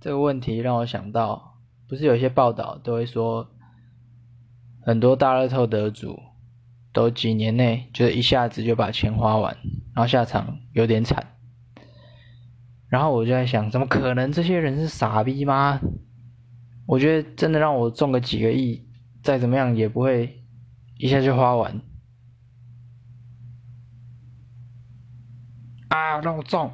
这个问题让我想到不是有些报道都会说很多大乐透得主都几年内就一下子就把钱花完然后下场有点惨。然后我就在想怎么可能这些人是傻逼吗？我觉得真的让我中个几个亿再怎么样也不会一下就花完。啊让我中！